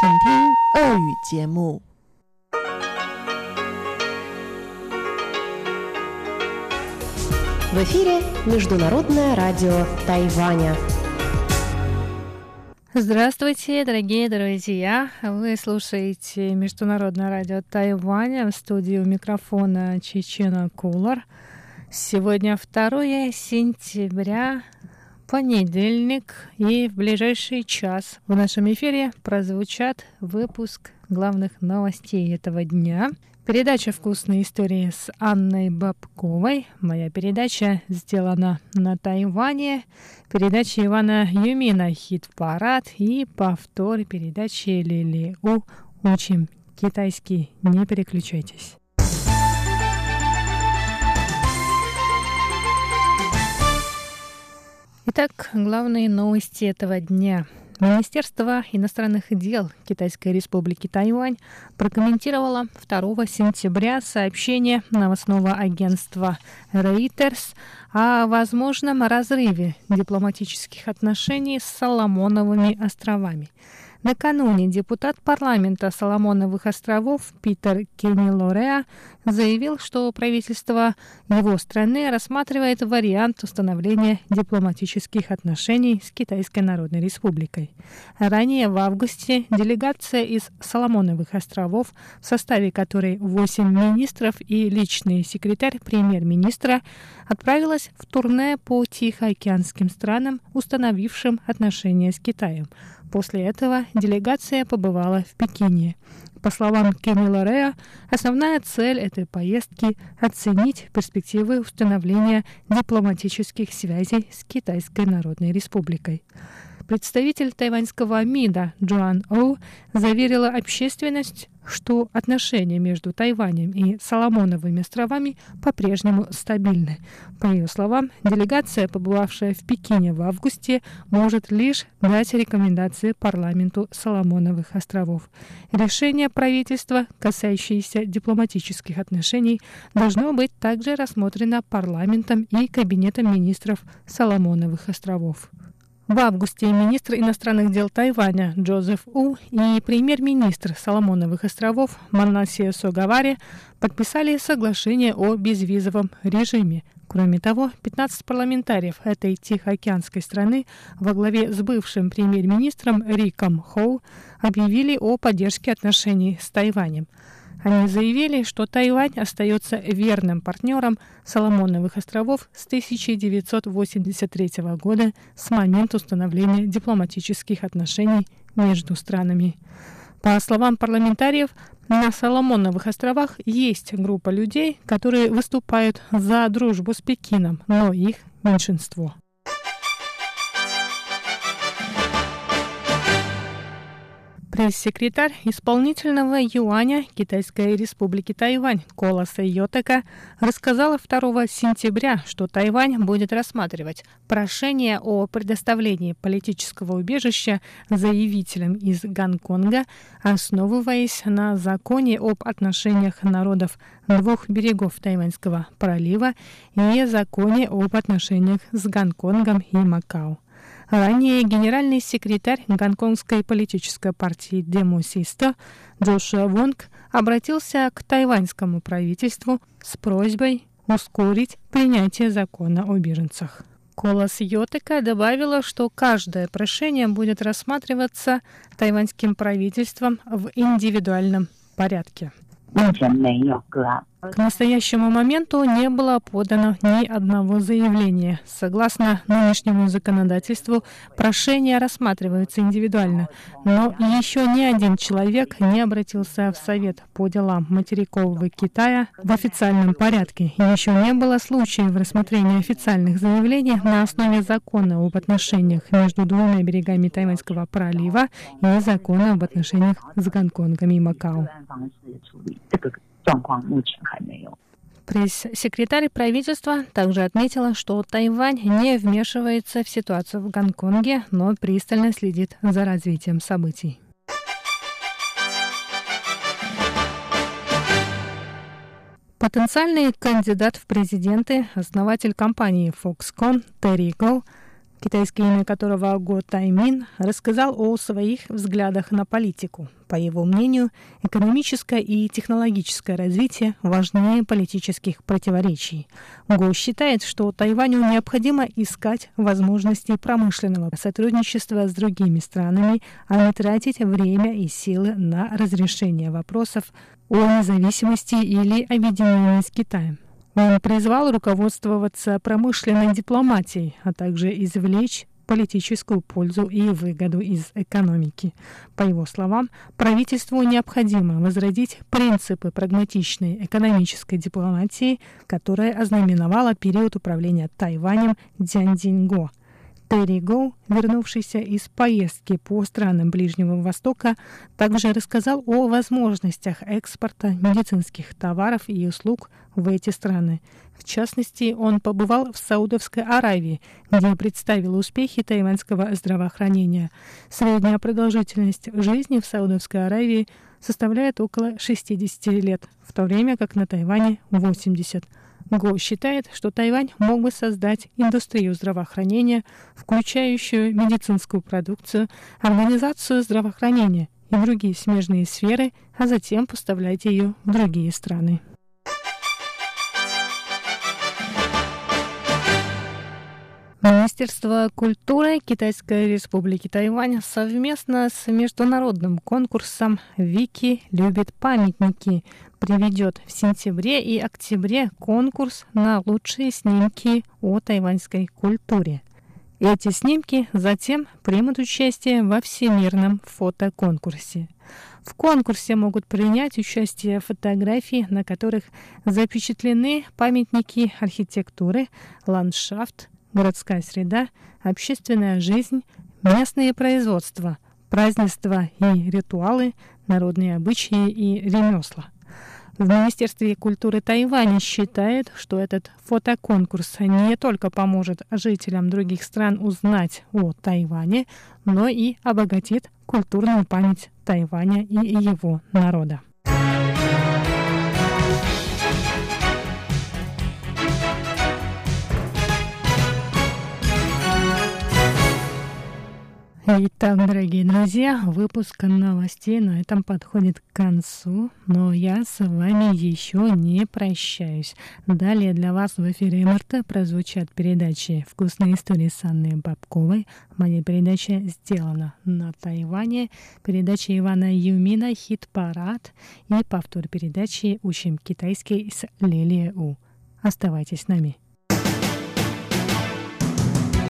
请听俄语节目。В эфире Международное радио Тайваня. Здравствуйте, дорогие друзья! Вы слушаете Международное радио Тайваня в студии у микрофона Чечена Кулар. Сегодня 2 сентября, понедельник, и в ближайший час в нашем эфире прозвучат выпуск главных новостей этого дня – Передача «Вкусные истории» с Анной Бабковой. Моя передача сделана на Тайване. Передача Ивана Юмина «Хит-парад» и повтор передачи Лили У «Учим китайский». Не переключайтесь. Итак, главные новости этого дня – Министерство иностранных дел Китайской республики Тайвань прокомментировало 2 сентября сообщение новостного агентства Reuters о возможном разрыве дипломатических отношений с Соломоновыми островами – Накануне депутат парламента Соломоновых островов Питер Кенни Лореа заявил, что правительство его страны рассматривает вариант установления дипломатических отношений с Китайской Народной Республикой. Ранее в августе делегация из Соломоновых островов, в составе которой 8 министров и личный секретарь премьер-министра, отправилась в турне по Тихоокеанским странам, установившим отношения с Китаем. После этого делегация побывала в Пекине. По словам Кенни Лорея, основная цель этой поездки – оценить перспективы установления дипломатических связей с Китайской Народной Республикой. Представитель тайваньского МИДа Джоан Оу заверила общественность, что отношения между Тайванем и Соломоновыми островами по-прежнему стабильны. По ее словам, делегация, побывавшая в Пекине в августе, может лишь дать рекомендации парламенту Соломоновых островов. Решение правительства, касающееся дипломатических отношений, должно быть также рассмотрено парламентом и кабинетом министров Соломоновых островов. В августе министр иностранных дел Тайваня Джозеф У и премьер-министр Соломоновых островов Манасия Согавари подписали соглашение о безвизовом режиме. Кроме того, 15 парламентариев этой тихоокеанской страны во главе с бывшим премьер-министром Риком Хоу объявили о поддержке отношений с Тайванем – они заявили, что Тайвань остается верным партнером Соломоновых островов с 1983 года с момента установления дипломатических отношений между странами. По словам парламентариев, на Соломоновых островах есть группа людей, которые выступают за дружбу с Пекином, но их меньшинство. Пресс-секретарь исполнительного юаня Китайской республики Тайвань Колоса Йотека рассказала 2 сентября, что Тайвань будет рассматривать прошение о предоставлении политического убежища заявителям из Гонконга, основываясь на законе об отношениях народов двух берегов Тайваньского пролива и законе об отношениях с Гонконгом и Макао. Ранее генеральный секретарь гонконгской политической партии Демосиста Джошуа Вонг обратился к тайваньскому правительству с просьбой ускорить принятие закона о беженцах. Колос Йотека добавила, что каждое прошение будет рассматриваться тайваньским правительством в индивидуальном порядке. К настоящему моменту не было подано ни одного заявления. Согласно нынешнему законодательству, прошения рассматриваются индивидуально, но еще ни один человек не обратился в Совет по делам материкового Китая в официальном порядке. Еще не было случаев рассмотрения официальных заявлений на основе закона об отношениях между двумя берегами Тайваньского пролива и закона об отношениях с Гонконгом и Макао. 状况目前还没有。Пресс-секретарь правительства также отметила, что Тайвань не вмешивается в ситуацию в Гонконге, но пристально следит за развитием событий. Потенциальный кандидат в президенты, основатель компании Foxconn Терри Го, китайское имя которого Го Таймин, рассказал о своих взглядах на политику. По его мнению, экономическое и технологическое развитие важнее политических противоречий. Го считает, что Тайваню необходимо искать возможности промышленного сотрудничества с другими странами, а не тратить время и силы на разрешение вопросов о независимости или объединении с Китаем. Он призвал руководствоваться промышленной дипломатией, а также извлечь политическую пользу и выгоду из экономики. По его словам, правительству необходимо возродить принципы прагматичной экономической дипломатии, которая ознаменовала период управления Тайванем Дзяньдинго – Терри Гоу, вернувшийся из поездки по странам Ближнего Востока, также рассказал о возможностях экспорта медицинских товаров и услуг в эти страны. В частности, он побывал в Саудовской Аравии, где представил успехи тайваньского здравоохранения. Средняя продолжительность жизни в Саудовской Аравии составляет около 60 лет, в то время как на Тайване 80 Го считает, что Тайвань мог бы создать индустрию здравоохранения, включающую медицинскую продукцию, организацию здравоохранения и другие смежные сферы, а затем поставлять ее в другие страны. Министерство культуры Китайской Республики Тайвань совместно с международным конкурсом «Вики любит памятники» проведет в сентябре и октябре конкурс на лучшие снимки о тайваньской культуре. Эти снимки затем примут участие во всемирном фотоконкурсе. В конкурсе могут принять участие фотографии, на которых запечатлены памятники архитектуры, ландшафт, городская среда, общественная жизнь, местные производства, празднества и ритуалы, народные обычаи и ремесла. В Министерстве культуры Тайваня считают, что этот фотоконкурс не только поможет жителям других стран узнать о Тайване, но и обогатит культурную память Тайваня и его народа. Итак, дорогие друзья, выпуск новостей на этом подходит к концу, но я с вами еще не прощаюсь. Далее для вас в эфире МРТ прозвучат передачи «Вкусные истории» с Анной Бабковой. Моя передача сделана на Тайване, передача Ивана Юмина «Хит-парад» и повтор передачи «Учим китайский» с Лилией У. Оставайтесь с нами.